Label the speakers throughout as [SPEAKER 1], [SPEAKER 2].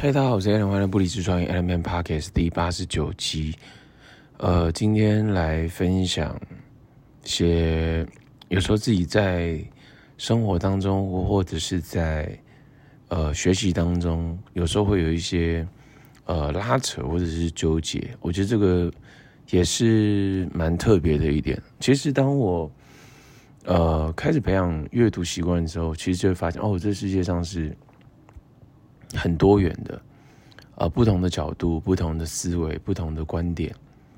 [SPEAKER 1] 嗨，大家好，我是 Allen，欢迎来到不离职创业 Allen Man Podcast 第八十九集。呃，今天来分享些有时候自己在生活当中，或者是在呃学习当中，有时候会有一些呃拉扯或者是纠结。我觉得这个也是蛮特别的一点。其实当我呃开始培养阅读习惯的时候，其实就会发现，哦，这世界上是。很多元的，呃，不同的角度、不同的思维、不同的观点，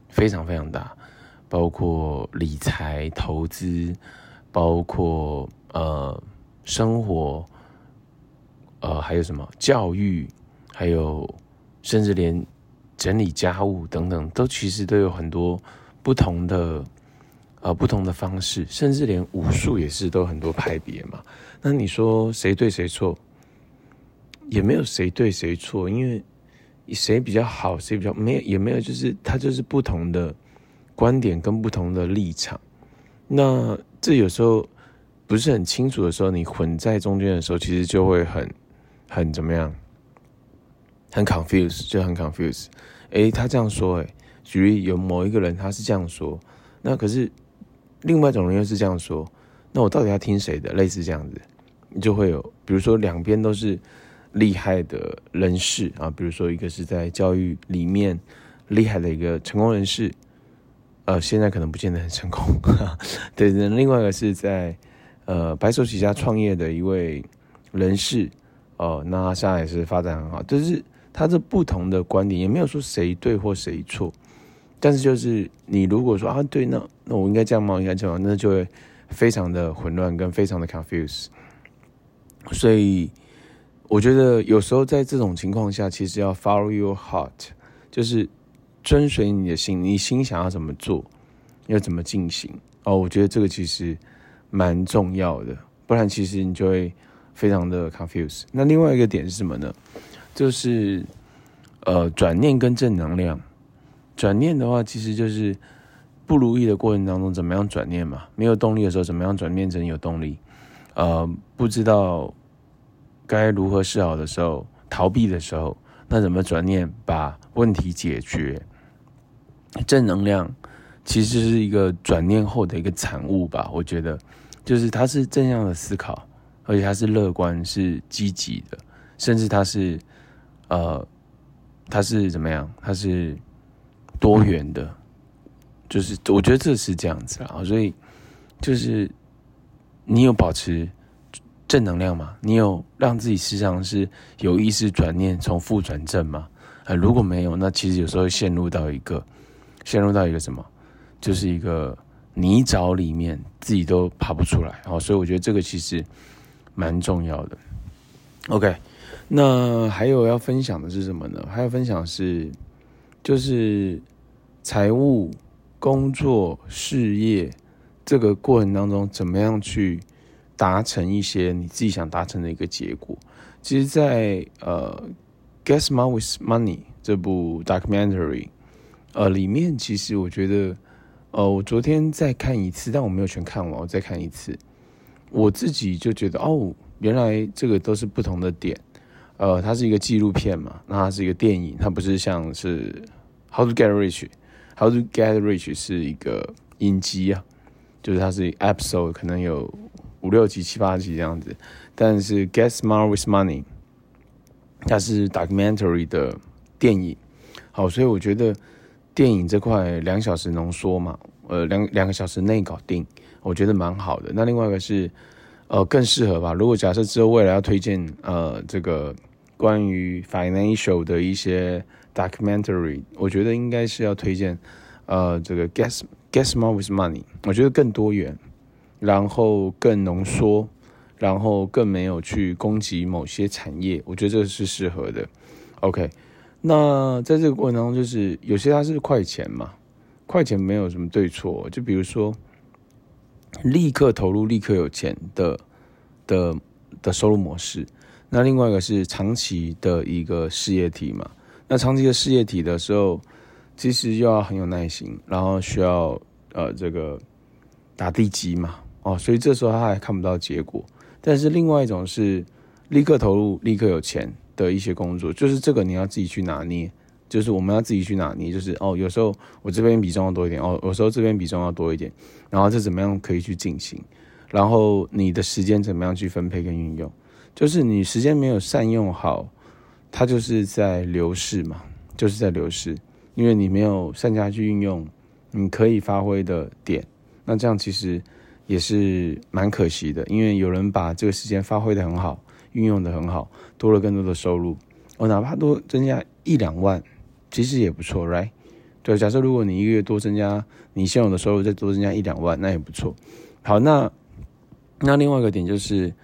[SPEAKER 1] 非常非常大，包括理财、投资，包括呃生活，呃还有什么教育，还有甚至连整理家务等等，都其实都有很多不同的呃不同的方式，甚至连武术也是都很多派别嘛。那你说谁对谁错？也没有谁对谁错，因为谁比较好，谁比较没有，也没有，就是他就是不同的观点跟不同的立场。那这有时候不是很清楚的时候，你混在中间的时候，其实就会很很怎么样，很 confuse，就很 confuse。诶，他这样说，诶，举例有某一个人他是这样说，那可是另外一种人又是这样说，那我到底要听谁的？类似这样子，你就会有，比如说两边都是。厉害的人士啊，比如说一个是在教育里面厉害的一个成功人士，呃，现在可能不见得很成功。对，另外一个是在呃白手起家创业的一位人士，哦、呃，那他现在也是发展很好。就是他这不同的观点，也没有说谁对或谁错，但是就是你如果说啊，对，那那我应该这样吗？应该这样？那就会非常的混乱跟非常的 confuse，所以。我觉得有时候在这种情况下，其实要 follow your heart，就是遵随你的心，你心想要怎么做，要怎么进行哦。我觉得这个其实蛮重要的，不然其实你就会非常的 confuse。那另外一个点是什么呢？就是呃转念跟正能量。转念的话，其实就是不如意的过程当中怎么样转念嘛？没有动力的时候怎么样转念成有动力？呃，不知道。该如何是好的时候，逃避的时候，那怎么转念把问题解决？正能量其实是一个转念后的一个产物吧。我觉得，就是它是正向的思考，而且它是乐观、是积极的，甚至它是呃，它是怎么样？它是多元的，就是我觉得这是这样子啊。所以就是你有保持。正能量嘛，你有让自己时常是有意识转念从负转正吗？呃，如果没有，那其实有时候会陷入到一个，陷入到一个什么，就是一个泥沼里面，自己都爬不出来。好，所以我觉得这个其实蛮重要的。OK，那还有要分享的是什么呢？还要分享是，就是财务、工作、事业这个过程当中，怎么样去。达成一些你自己想达成的一个结果。其实在，呃《Get Smart with Money》这部 documentary，呃，里面其实我觉得，呃，我昨天再看一次，但我没有全看完，我再看一次，我自己就觉得，哦，原来这个都是不同的点。呃，它是一个纪录片嘛，那它是一个电影，它不是像是《How to Get Rich》，《How to Get Rich》是一个影集啊，就是它是 episode，可能有。五六集、七八集这样子，但是《Get Smart with Money》它是 documentary 的电影，好，所以我觉得电影这块两小时浓缩嘛，呃，两两个小时内搞定，我觉得蛮好的。那另外一个是，呃，更适合吧。如果假设之后未来要推荐，呃，这个关于 financial 的一些 documentary，我觉得应该是要推荐，呃，这个 Get Get Smart with Money，我觉得更多元。然后更浓缩，然后更没有去攻击某些产业，我觉得这是适合的。OK，那在这个过程当中，就是有些它是快钱嘛，快钱没有什么对错，就比如说立刻投入、立刻有钱的的的收入模式。那另外一个是长期的一个事业体嘛，那长期的事业体的时候，其实又要很有耐心，然后需要呃这个打地基嘛。哦，所以这时候他还看不到结果，但是另外一种是立刻投入、立刻有钱，的一些工作，就是这个你要自己去拿捏，就是我们要自己去拿捏，就是哦，有时候我这边比重要多一点，哦，有时候这边比重要多一点，然后这怎么样可以去进行，然后你的时间怎么样去分配跟运用，就是你时间没有善用好，它就是在流逝嘛，就是在流逝，因为你没有善加去运用你可以发挥的点，那这样其实也是蛮可惜的，因为有人把这个时间发挥得很好。运用的很好，多了更多的收入，我、哦、哪怕多增加一两万，其实也不错，right？对，假设如果你一个月多增加你现有的收入，再多增加一两万，那也不错。好，那那另外一个点就是，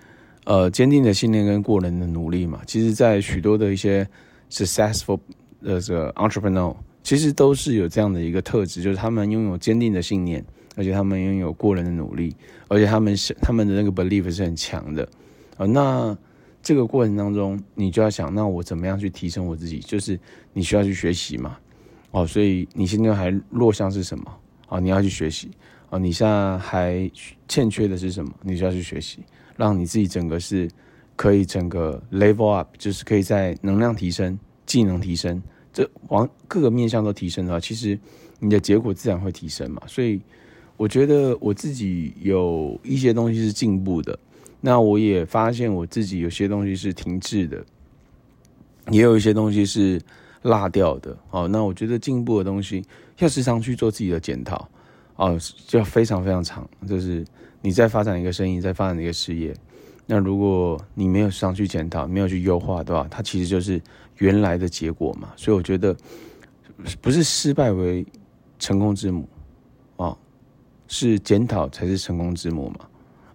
[SPEAKER 1] 呃，坚定的信念跟过人的努力嘛，其实，在许多的一些 successful 的这个 entrepreneur，其实都是有这样的一个特质，就是他们拥有坚定的信念，而且他们拥有过人的努力，而且他们是他们的那个 belief 是很强的，那。这个过程当中，你就要想，那我怎么样去提升我自己？就是你需要去学习嘛，哦，所以你现在还弱项是什么？哦，你要去学习。哦，你现在还欠缺的是什么？你需要去学习，让你自己整个是可以整个 level up，就是可以在能量提升、技能提升，这往各个面向都提升的话，其实你的结果自然会提升嘛。所以我觉得我自己有一些东西是进步的。那我也发现我自己有些东西是停滞的，也有一些东西是落掉的。哦，那我觉得进步的东西要时常去做自己的检讨，哦，就非常非常长。就是你在发展一个生意，在发展一个事业，那如果你没有时常去检讨，没有去优化，对吧？它其实就是原来的结果嘛。所以我觉得不是失败为成功之母，是检讨才是成功之母嘛。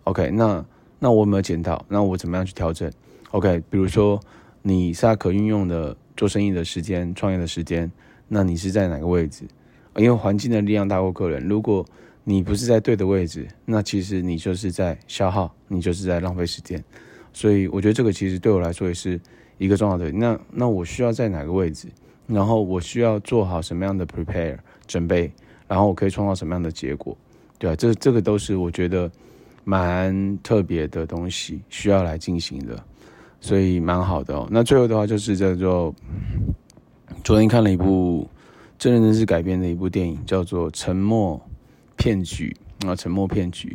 [SPEAKER 1] OK，那。那我有没有检讨？那我怎么样去调整？OK，比如说你现在可运用的做生意的时间、创业的时间，那你是在哪个位置？因为环境的力量大过个人。如果你不是在对的位置，那其实你就是在消耗，你就是在浪费时间。所以我觉得这个其实对我来说也是一个重要的。那那我需要在哪个位置？然后我需要做好什么样的 prepare 准备？然后我可以创造什么样的结果？对啊，这这个都是我觉得。蛮特别的东西需要来进行的，所以蛮好的哦。那最后的话就是叫做，昨天看了一部真人真事改编的一部电影，叫做《沉默骗局》啊，《沉默骗局》。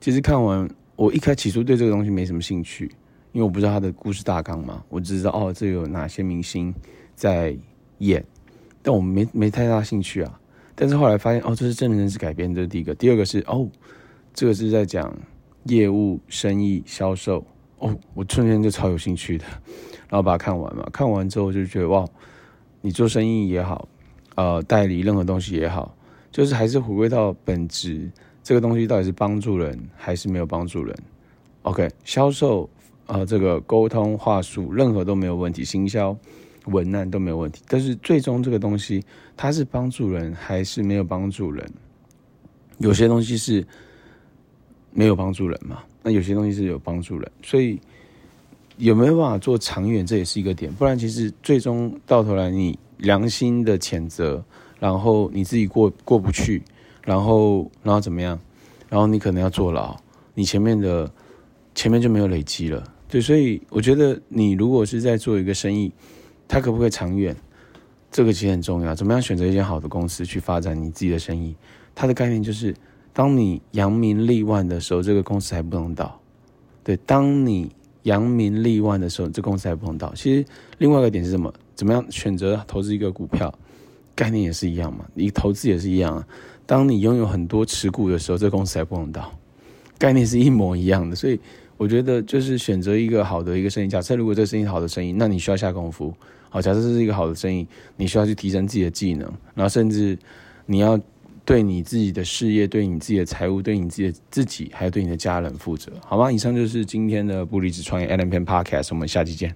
[SPEAKER 1] 其实看完，我一开始起初对这个东西没什么兴趣，因为我不知道他的故事大纲嘛，我只知道哦，这有哪些明星在演，但我没没太大兴趣啊。但是后来发现哦，这是真人真事改编，这是第一个。第二个是哦。这个是在讲业务、生意、销售哦，我瞬间就超有兴趣的，然后把它看完嘛。看完之后就觉得哇，你做生意也好，呃，代理任何东西也好，就是还是回归到本质，这个东西到底是帮助人还是没有帮助人？OK，销售呃，这个沟通话术任何都没有问题，行销文案都没有问题，但是最终这个东西它是帮助人还是没有帮助人？有些东西是。没有帮助人嘛？那有些东西是有帮助人，所以有没有办法做长远，这也是一个点。不然，其实最终到头来，你良心的谴责，然后你自己过过不去，然后然后怎么样？然后你可能要坐牢，你前面的前面就没有累积了。对，所以我觉得你如果是在做一个生意，它可不可以长远？这个其实很重要。怎么样选择一间好的公司去发展你自己的生意？它的概念就是。当你扬名立万的时候，这个公司还不能倒。对，当你扬名立万的时候，这公司还不能倒。其实另外一个点是什么？怎么样选择投资一个股票？概念也是一样嘛。你投资也是一样啊。当你拥有很多持股的时候，这公司还不能倒。概念是一模一样的。所以我觉得就是选择一个好的一个生意。假设如果这生意好的生意，那你需要下功夫。好，假设这是一个好的生意，你需要去提升自己的技能，然后甚至你要。对你自己的事业，对你自己的财务，对你自己的自己，还有对你的家人负责，好吗？以上就是今天的不离职创业 Allen Peng Podcast，我们下期见。